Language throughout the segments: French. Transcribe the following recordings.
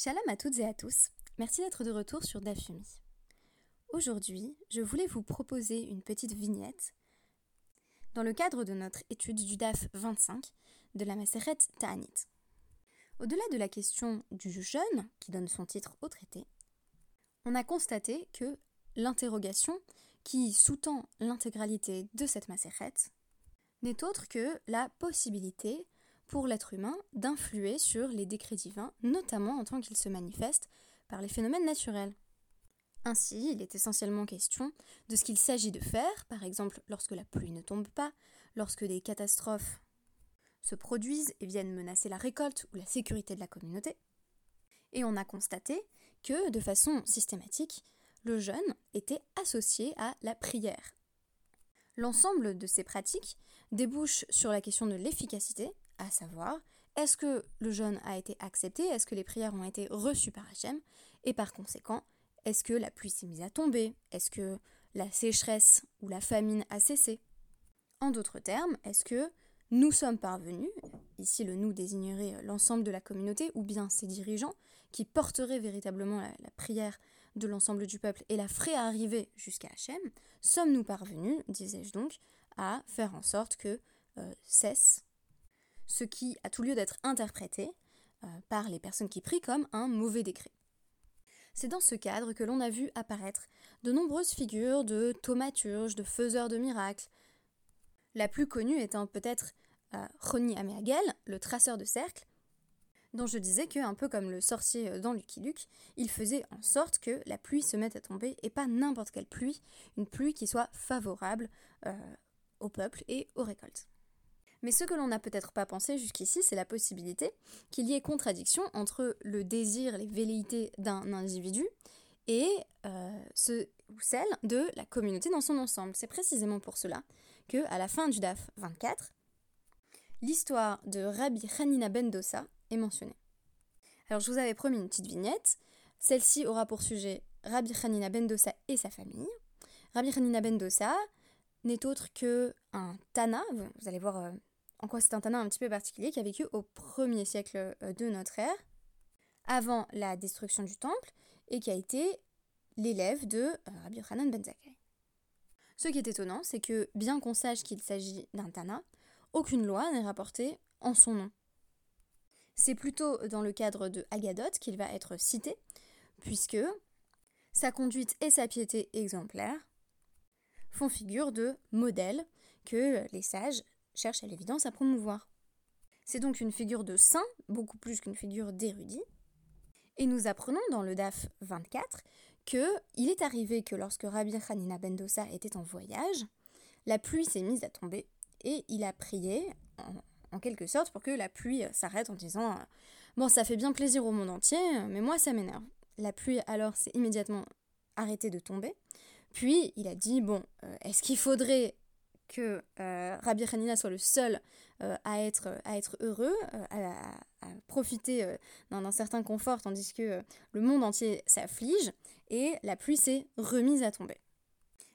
Shalom à toutes et à tous. Merci d'être de retour sur Dafumi. Aujourd'hui, je voulais vous proposer une petite vignette dans le cadre de notre étude du DAF 25 de la Maseret Ta'anit. Au-delà de la question du jeûne, qui donne son titre au traité, on a constaté que l'interrogation qui sous-tend l'intégralité de cette Maseret n'est autre que la possibilité pour l'être humain d'influer sur les décrets divins, notamment en tant qu'ils se manifestent par les phénomènes naturels. Ainsi, il est essentiellement question de ce qu'il s'agit de faire, par exemple lorsque la pluie ne tombe pas, lorsque des catastrophes se produisent et viennent menacer la récolte ou la sécurité de la communauté. Et on a constaté que, de façon systématique, le jeûne était associé à la prière. L'ensemble de ces pratiques débouche sur la question de l'efficacité, à savoir est-ce que le jeûne a été accepté, est-ce que les prières ont été reçues par Hachem, et par conséquent, est-ce que la pluie s'est mise à tomber, est-ce que la sécheresse ou la famine a cessé? En d'autres termes, est-ce que nous sommes parvenus, ici le nous désignerait l'ensemble de la communauté ou bien ses dirigeants, qui porteraient véritablement la, prière de l'ensemble du peuple et la feraient arriver jusqu'à Hachem, sommes-nous parvenus, disais-je donc, à faire en sorte que euh, cesse ce qui a tout lieu d'être interprété euh, par les personnes qui prient comme un mauvais décret. C'est dans ce cadre que l'on a vu apparaître de nombreuses figures de thaumaturges, de faiseurs de miracles. La plus connue étant peut-être euh, Roni Améagel, le traceur de cercles, dont je disais que, un peu comme le sorcier euh, dans Lucky Luke, il faisait en sorte que la pluie se mette à tomber, et pas n'importe quelle pluie, une pluie qui soit favorable au peuple et aux récoltes. Mais ce que l'on n'a peut-être pas pensé jusqu'ici, c'est la possibilité qu'il y ait contradiction entre le désir, les velléités d'un individu et euh, ce ou celle de la communauté dans son ensemble. C'est précisément pour cela que, à la fin du DAF 24, l'histoire de Rabbi Hanina ben Dossa est mentionnée. Alors je vous avais promis une petite vignette. Celle-ci aura pour sujet Rabbi Hanina ben Dossa et sa famille. Rabbi Hanina ben Dossa n'est autre que un Tana, vous allez voir euh, en quoi c'est un Tana un petit peu particulier, qui a vécu au premier siècle euh, de notre ère, avant la destruction du temple, et qui a été l'élève de euh, Rabbi Yochanan ben Zakkai. Ce qui est étonnant, c'est que bien qu'on sache qu'il s'agit d'un Tana, aucune loi n'est rapportée en son nom. C'est plutôt dans le cadre de Agadot qu'il va être cité, puisque sa conduite et sa piété exemplaires font figure de modèle que les sages cherche à l'évidence à promouvoir. C'est donc une figure de saint, beaucoup plus qu'une figure d'érudit. Et nous apprenons dans le DAF 24 que il est arrivé que lorsque Rabbi Hanina ben Dossa était en voyage, la pluie s'est mise à tomber et il a prié en, quelque sorte pour que la pluie s'arrête en disant Bon, ça fait bien plaisir au monde entier, mais moi ça m'énerve. La pluie alors s'est immédiatement arrêtée de tomber. Puis il a dit Bon, euh, est-ce qu'il faudrait que euh, Rabbi Hanina soit le seul euh, à, être, à être heureux, euh, à, profiter d'un certain confort, tandis que le monde entier s'afflige, et la pluie s'est remise à tomber.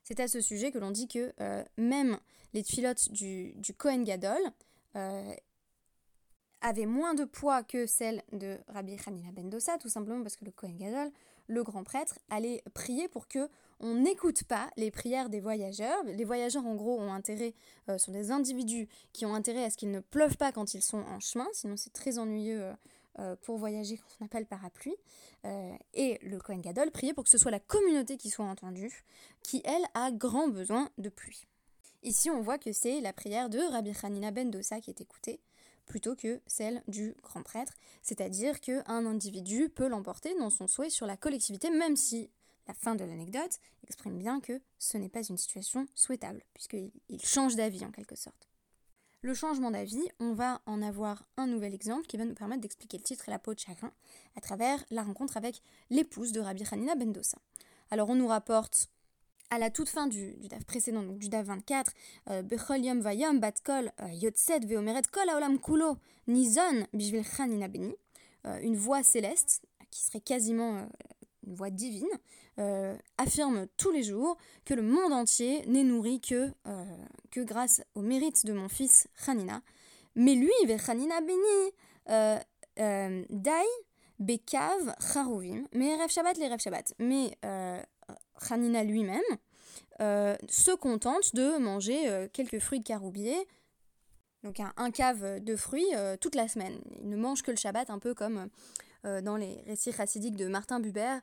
C'est à ce sujet que l'on dit que même les filottes du, du Kohen Gadol avaient moins de poids que celles de Rabbi Hanina ben Dossa, tout simplement parce que le Kohen Gadol, le grand prêtre, allait prier pour que on n'écoute pas les prières des voyageurs. Les voyageurs, en gros, ont intérêt, euh, sont des individus qui ont intérêt à ce qu'il ne pleuve pas quand ils sont en chemin, sinon c'est très ennuyeux euh, euh, pour voyager quand on n'a parapluie. et le Kohen Gadol priait pour que ce soit la communauté qui soit entendue, qui, elle, a grand besoin de pluie. Ici, on voit que c'est la prière de Rabbi Hanina ben Dossa qui est écoutée plutôt que celle du grand prêtre, c'est-à-dire qu'un individu peut l'emporter dans son souhait sur la collectivité, même si la fin de l'anecdote exprime bien que ce n'est pas une situation souhaitable, puisqu'il change d'avis en quelque sorte. Le changement d'avis, on va en avoir un nouvel exemple qui va nous permettre d'expliquer le titre et la peau de chacun à travers la rencontre avec l'épouse de Rabbi Hanina Bendosa. Alors on nous rapporte à la toute fin du, du DAF précédent, donc du DAF 24, euh, Bechol Yom Vayom Bat Kol euh, Yotset Veomeret Kol Aolam Kulo Nizon Beni, euh, une voix céleste qui serait quasiment une voix divine, euh, affirme tous les jours que le monde entier n'est nourri que, euh, que grâce au mérite de mon fils Hanina. Mais lui, Hanina béni, euh, Dai, Bekav Charouvim, mais Rêve Shabbat les Rêve Shabbat. Mais Hanina lui-même se contente de manger quelques fruits de caroubier, donc un, cave de fruits toute la semaine. Il ne mange que le Shabbat, un peu comme dans les récits chassidiques de Martin Buber,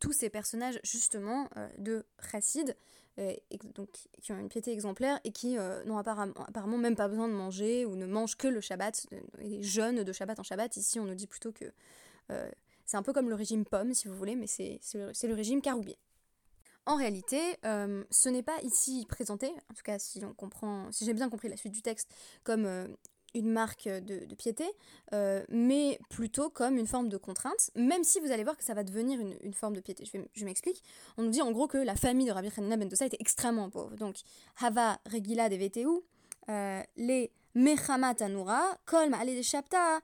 tous ces personnages justement de chassid euh, donc, qui ont une piété exemplaire et qui euh, n'ont apparemment, même pas besoin de manger ou ne mangent que le Shabbat, et jeûnent de Shabbat en Shabbat. Ici, on nous dit plutôt que euh, c'est un peu comme le régime pomme, si vous voulez, mais c'est le, régime caroubier. En réalité, ce n'est pas ici présenté, en tout cas si on comprend, si j'ai bien compris la suite du texte, comme une marque de, piété, euh, mais plutôt comme une forme de contrainte, même si vous allez voir que ça va devenir une, forme de piété. Je, m'explique. On nous dit en gros que la famille de Rabbi Hanina ben était extrêmement pauvre. Donc, Hava Regila de euh, les Mechama Tanura, Kolm Ale Shapta,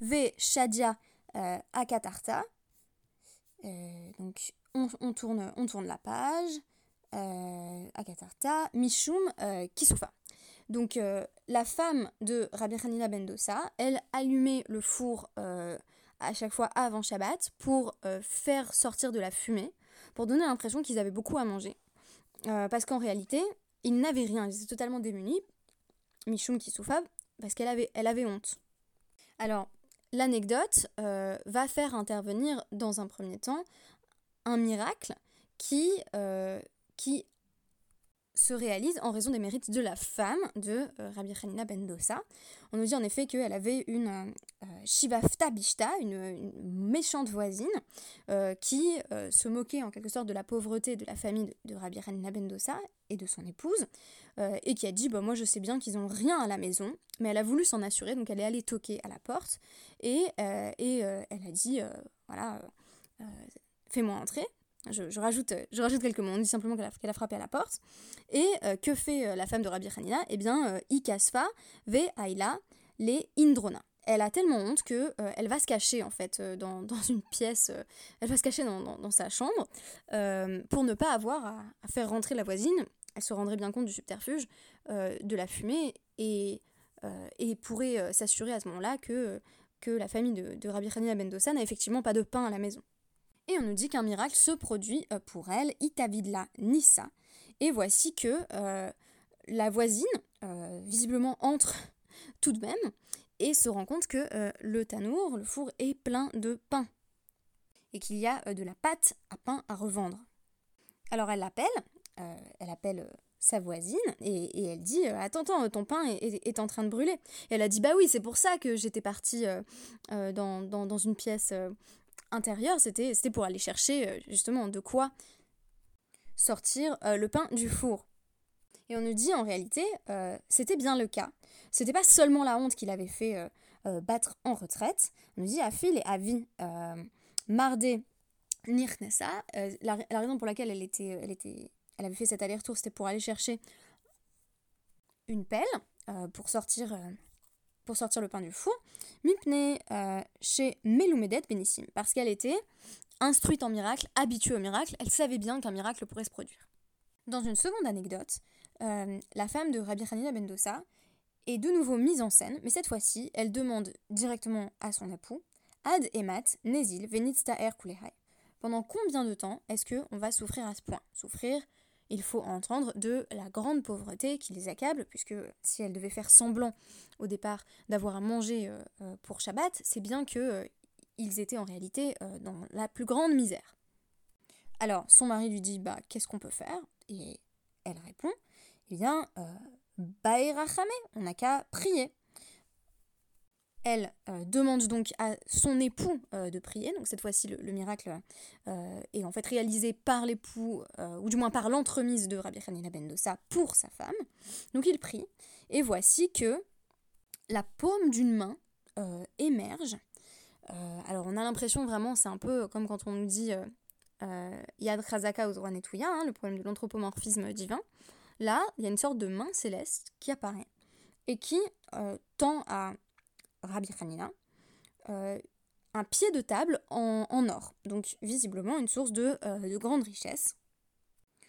Ve Shadia euh, Akatarta. donc, on, tourne, on tourne la page. Akatarta, Mishum Kisufa. Donc euh, la femme de Rabbi Hanina Bendosa, elle allumait le four euh, à chaque fois avant Shabbat pour euh, faire sortir de la fumée, pour donner l'impression qu'ils avaient beaucoup à manger. parce qu'en réalité, ils n'avaient rien, ils étaient totalement démunis. Michoum qui souffre parce qu'elle avait, elle avait honte. Alors, l'anecdote va faire intervenir dans un premier temps un miracle qui, qui se réalise en raison des mérites de la femme de euh, Rabbi Hanina ben Dosa. On nous dit en effet qu'elle avait une euh, euh, Shivafta Bishta, une, méchante voisine, qui se moquait en quelque sorte de la pauvreté de la famille de, Rabbi Hanina ben Dosa et de son épouse, et qui a dit bah, Moi je sais bien qu'ils n'ont rien à la maison, mais elle a voulu s'en assurer, donc elle est allée toquer à la porte, et, et elle a dit Voilà, fais-moi entrer. Je, rajoute, quelques mots, on dit simplement qu'elle a, frappé à la porte. Et euh, que fait euh, la femme de Rabbi Eh bien, euh, Ikasfa ve Aila les Indrona. Elle a tellement honte que elle va se cacher en fait dans, une pièce, elle va se cacher dans, sa chambre pour ne pas avoir à, faire rentrer la voisine. Elle se rendrait bien compte du subterfuge de la fumée et, pourrait s'assurer à ce moment-là que, que la famille de, de Rabbi n'a effectivement pas de pain à la maison et on nous dit qu'un miracle se produit euh, pour elle, Itavidla Nissa. Et voici que euh, la voisine, euh, visiblement, entre tout de même et se rend compte que le tanour, le four, est plein de pain et qu'il y a de la pâte à pain à revendre. Alors elle l'appelle, elle appelle sa voisine et, elle dit Attends, attends, ton pain est, en train de brûler. Et elle a dit Bah oui, c'est pour ça que j'étais partie dans, dans, une pièce intérieur, c'était pour aller chercher euh, justement de quoi sortir euh, le pain du four. Et on nous dit en réalité, euh, c'était bien le cas. C'était pas seulement la honte qu'il avait fait battre en retraite. On nous dit Afil et Avi Mardé Nirnesa. La, la, raison pour laquelle elle, était, elle, était, elle avait fait cet aller-retour, c'était pour aller chercher une pelle pour sortir pour sortir le pain du four, Mipne euh, chez Melumedet Benissim, parce qu'elle était instruite en miracle, habituée au miracle, elle savait bien qu'un miracle pourrait se produire. Dans une seconde anecdote, euh, la femme de Rabbi Hanina Bendosa est de nouveau mise en scène, mais cette fois-ci, elle demande directement à son époux Ad emat nezil venitsta er kulehai. Pendant combien de temps est-ce qu'on va souffrir à ce point? Souffrir il faut entendre de la grande pauvreté qui les accable, puisque si elle devait faire semblant au départ d'avoir à manger euh, euh, pour Shabbat, c'est bien qu'ils euh, étaient en réalité dans la plus grande misère. Alors son mari lui dit bah qu'est-ce qu'on peut faire? Et elle répond eh bien Baerachame, on n'a qu'à prier. Elle euh, demande donc à son époux euh, de prier, donc cette fois-ci le, miracle euh, est en fait réalisé par l'époux, ou du moins par l'entremise de Rabbi Hanina ben Dosa pour sa femme. Donc il prie, et voici que la paume d'une main émerge. alors on a l'impression vraiment, c'est un peu comme quand on nous dit Yad Chazaka aux hein, le problème de l'anthropomorphisme divin. Là, il y a une sorte de main céleste qui apparaît et qui tend à Rabbi Hanina, euh, un pied de table en, or, donc visiblement une source de, euh, de, grande richesse,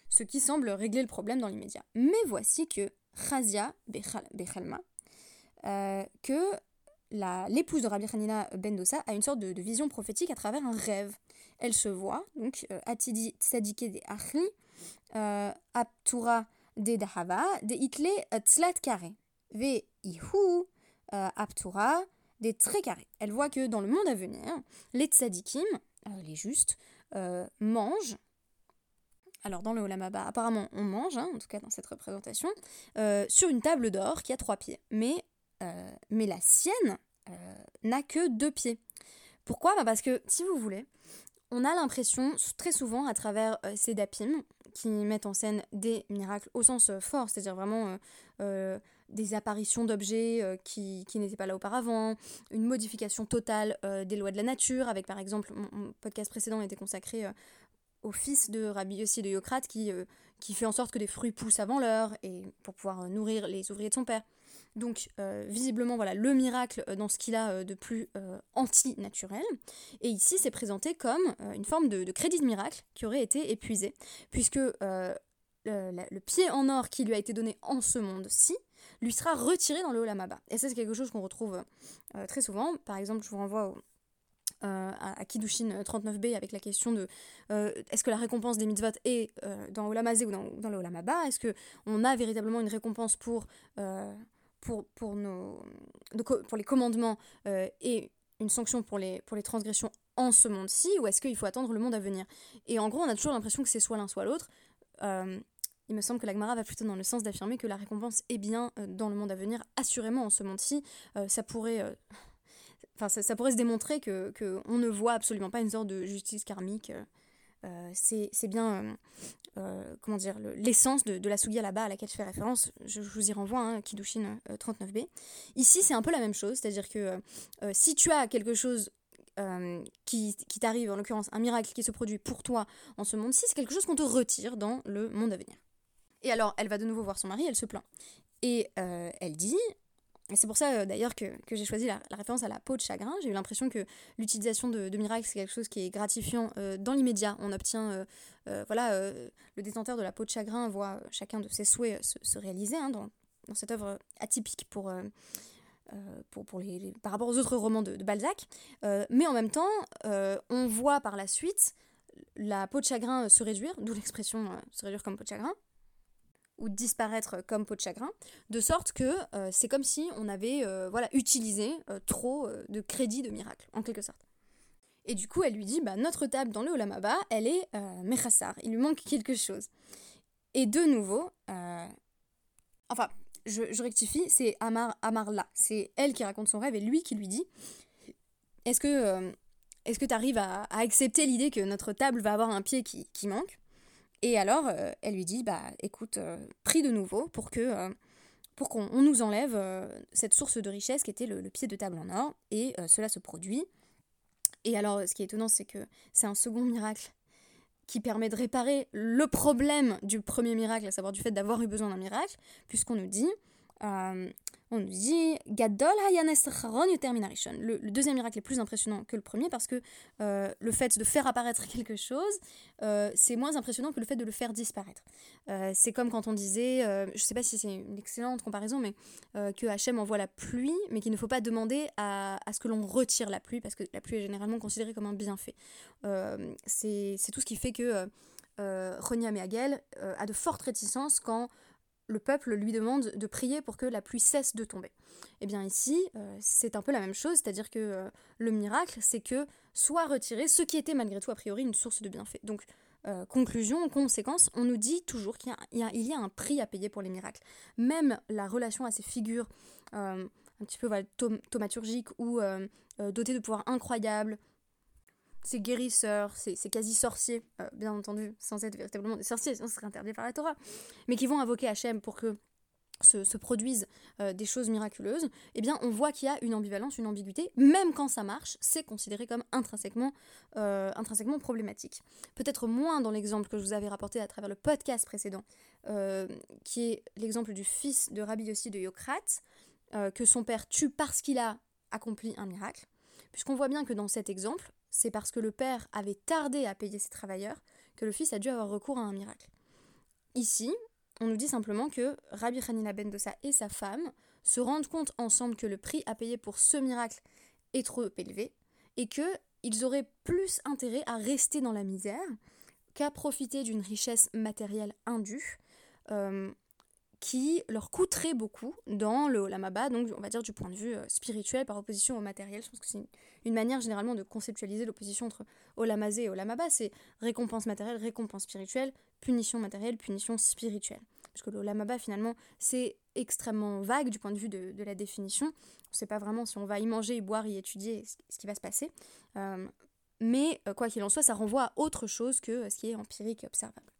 ce qui semble régler le problème dans l'immédiat. Mais voici que Khazia Bechalma, euh, que l'épouse de Rabbi Hanina ben Dosa a une sorte de, vision prophétique à travers un rêve. Elle se voit, donc, Atidi Tzadike de Achli, Aptura de Dahava, de Itle Tzlat Kare, Ve Ihu, Aptura des traits carrés. Elle voit que dans le monde à venir, les tzadikim, les justes, mangent alors dans le Olamaba, apparemment on mange, hein, en tout cas dans cette représentation, euh, sur une table d'or qui a trois pieds. Mais, euh, mais la sienne euh, n'a que deux pieds. Pourquoi? Bah Parce que, si vous voulez, on a l'impression très souvent à travers ces dapim qui mettent en scène des miracles au sens fort, c'est-à-dire vraiment des apparitions d'objets qui, qui n'étaient pas là auparavant, une modification totale des lois de la nature, avec par exemple, mon, podcast précédent était consacré au fils de Rabbi Yossi de Yocrate qui, euh, qui fait en sorte que des fruits poussent avant l'heure et pour pouvoir euh, nourrir les ouvriers de son père. Donc euh, visiblement voilà le miracle dans ce qu'il a de plus anti-naturel. Et ici c'est présenté comme une forme de, crédit de miracle qui aurait été épuisé, puisque le, pied en or qui lui a été donné en ce monde-ci lui sera retiré dans le Olamaba. Et ça c'est quelque chose qu'on retrouve très souvent. Par exemple je vous renvoie euh, à, Kidushin 39b euh, avec la question de euh, est-ce que la récompense des mitzvot est dans Olamazé ou dans, dans le Olamaba Est-ce qu'on a véritablement une récompense pour, pour, pour, nos, pour les commandements et une sanction pour les, pour les transgressions en ce monde-ci ou est-ce qu'il faut attendre le monde à venir? Et en gros, on a toujours l'impression que c'est soit l'un soit l'autre. il me semble que la Gemara va plutôt dans le sens d'affirmer que la récompense est bien dans le monde à venir, assurément en ce monde-ci. ça pourrait Enfin, ça, pourrait se démontrer que, on ne voit absolument pas une sorte de justice karmique. Euh, c'est bien, euh, euh, comment dire, l'essence de, la Sugia là-bas à laquelle je fais référence. Je, vous y renvoie, hein, Kidushin 39b. Ici, c'est un peu la même chose, c'est-à-dire que si tu as quelque chose qui, qui t'arrive, en l'occurrence un miracle qui se produit pour toi en ce monde-ci, c'est quelque chose qu'on te retire dans le monde à venir. Et alors, elle va de nouveau voir son mari, elle se plaint. Et elle dit c'est pour ça euh, d'ailleurs que, j'ai choisi la, référence à la peau de chagrin. J'ai eu l'impression que l'utilisation de, miracles, c'est quelque chose qui est gratifiant euh, dans l'immédiat. On obtient, euh, voilà, le détenteur de la peau de chagrin voit chacun de ses souhaits se, réaliser hein, dans, cette œuvre atypique pour, pour, pour les, par rapport aux autres romans de, de Balzac. mais en même temps, on voit par la suite la peau de chagrin se réduire, d'où l'expression se réduire comme peau de chagrin ou disparaître comme peau de chagrin, de sorte que euh, c'est comme si on avait euh, voilà, utilisé euh, trop de crédit de miracle, en quelque sorte. Et du coup, elle lui dit, bah, notre table dans le Olamaba, elle est Mechassar, il lui manque quelque chose. Et de nouveau, enfin, je, rectifie, c'est Amar, Amarla, c'est elle qui raconte son rêve et lui qui lui dit, est-ce que est-ce que tu arrives à, accepter l'idée que notre table va avoir un pied qui, qui manque? Et alors, euh, elle lui dit, bah écoute, euh, prie de nouveau pour que euh, pour qu'on nous enlève cette source de richesse qui était le, pied de table en or, et cela se produit. Et alors, ce qui est étonnant, c'est que c'est un second miracle qui permet de réparer le problème du premier miracle, à savoir du fait d'avoir eu besoin d'un miracle, puisqu'on nous dit on nous dit Gadol le, le deuxième miracle est plus impressionnant que le premier parce que euh, le fait de faire apparaître quelque chose, euh, c'est moins impressionnant que le fait de le faire disparaître. Euh, c'est comme quand on disait, je sais pas si c'est une excellente comparaison, mais que Hachem envoie la pluie, mais qu'il ne faut pas demander à, à ce que l'on retire la pluie parce que la pluie est généralement considérée comme un bienfait. c'est tout ce qui fait que Ronia Meagel a de fortes réticences quand le peuple lui demande de prier pour que la pluie cesse de tomber. Et eh bien ici, euh, c'est un peu la même chose, c'est-à-dire que euh, le miracle, c'est que soit retiré ce qui était malgré tout a priori une source de bienfait. Donc, euh, conclusion, conséquence, on nous dit toujours qu'il y, a un prix à payer pour les miracles. Même la relation à ces figures un petit peu voilà, ou dotées de pouvoirs incroyables, ces guérisseurs, ces, quasi sorciers, euh, bien entendu, sans être véritablement des sorciers, sinon ce serait interdit par la Torah, mais qui vont invoquer Hachem pour que se, produisent euh, des choses miraculeuses, eh bien on voit qu'il y a une ambivalence, une ambiguïté, même quand ça marche, c'est considéré comme intrinsèquement, euh, intrinsèquement problématique. Peut-être moins dans l'exemple que je vous avais rapporté à travers le podcast précédent, qui est l'exemple du fils de Rabbi Yossi de Yocrate, que son père tue parce qu'il a accompli un miracle, puisqu'on voit bien que dans cet exemple, c'est parce que le père avait tardé à payer ses travailleurs que le fils a dû avoir recours à un miracle. Ici, on nous dit simplement que Rabbi Hanina ben Dosa et sa femme se rendent compte ensemble que le prix à payer pour ce miracle est trop élevé et qu'ils auraient plus intérêt à rester dans la misère qu'à profiter d'une richesse matérielle indue euh, qui leur coûterait beaucoup dans le Olamaba, donc on va dire du point de vue euh, spirituel par opposition au matériel. Je pense que c'est une, manière généralement de conceptualiser l'opposition entre Olamazé et Olamaba, c'est récompense matérielle, récompense spirituelle, punition matérielle, punition spirituelle. Parce que l'Olamaba finalement c'est extrêmement vague du point de vue de, la définition. On ne sait pas vraiment si on va y manger, y boire, y étudier ce qui va se passer. Euh, mais euh, quoi qu'il en soit, ça renvoie à autre chose que ce qui est empirique et observable.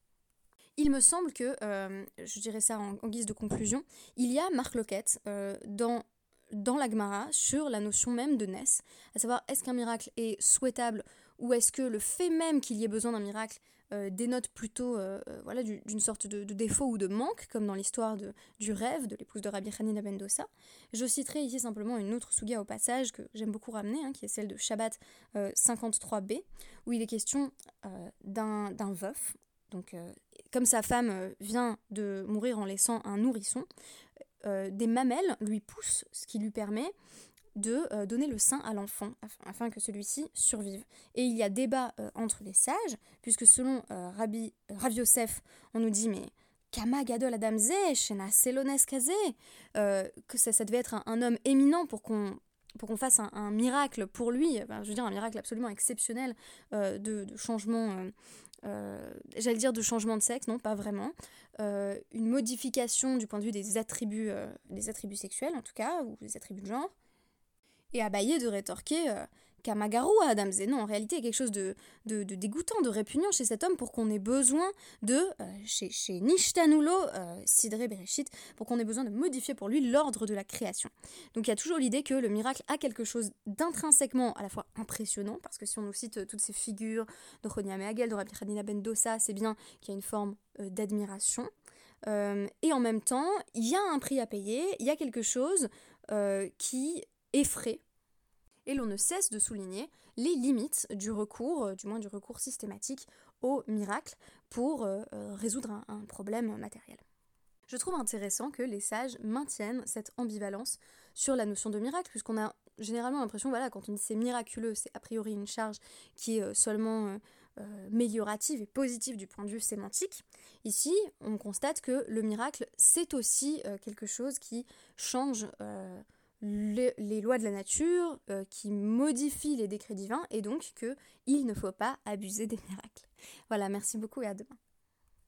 Il me semble que, euh, je dirais ça en, guise de conclusion, il y a Marc Loquette euh, dans, dans l'Agmara sur la notion même de Ness, à savoir est-ce qu'un miracle est souhaitable ou est-ce que le fait même qu'il y ait besoin d'un miracle euh, dénote plutôt voilà, d'une sorte de, défaut ou de manque, comme dans l'histoire du rêve de l'épouse de Rabbi Hanina ben Dossa. Je citerai ici simplement une autre souga au passage que j'aime beaucoup ramener, hein, qui est celle de Shabbat 53b, où il est question d'un veuf, donc comme sa femme euh, vient de mourir en laissant un nourrisson, euh, des mamelles lui poussent, ce qui lui permet de euh, donner le sein à l'enfant afin que celui-ci survive. Et il y a débat entre les sages, puisque selon Rabbi Rav Yosef, on nous dit mais Kama Gadol Adamze, Shena Selones Kaze, que ça, devait être un, homme éminent pour qu'on pour qu'on fasse un, miracle pour lui, je veux dire un miracle absolument exceptionnel de, changement j'allais dire de changement de sexe, non, pas vraiment, euh, une modification du point de vue des attributs, euh, des attributs sexuels en tout cas, ou des attributs de genre. Et Abaye de rétorquer Kamagaru à Adam Non, en réalité, il y a quelque chose de, dégoûtant, de répugnant chez cet homme pour qu'on ait besoin de, euh, chez, chez Nishtanulo, euh, Sidre Bereshit, pour qu'on ait besoin de modifier pour lui l'ordre de la création. Donc il y a toujours l'idée que le miracle a quelque chose d'intrinsèquement à la fois impressionnant, parce que si on nous cite euh, toutes ces figures de Choniam et de Rabbi Hanina ben Dosa, c'est bien qu'il y a une forme d'admiration. et en même temps, il y a un prix à payer, il y a quelque chose qui effraie et l'on ne cesse de souligner les limites du recours, euh, du moins du recours systématique au miracle pour euh, euh, résoudre un, problème matériel. Je trouve intéressant que les sages maintiennent cette ambivalence sur la notion de miracle, puisqu'on a généralement l'impression, voilà, quand on dit c'est miraculeux, c'est a priori une charge qui est seulement méliorative et positive du point de vue sémantique. Ici, on constate que le miracle, c'est aussi quelque chose qui change les, lois de la nature, euh, qui modifient les décrets divins, et donc qu'il ne faut pas abuser des miracles. Voilà, merci beaucoup et à demain.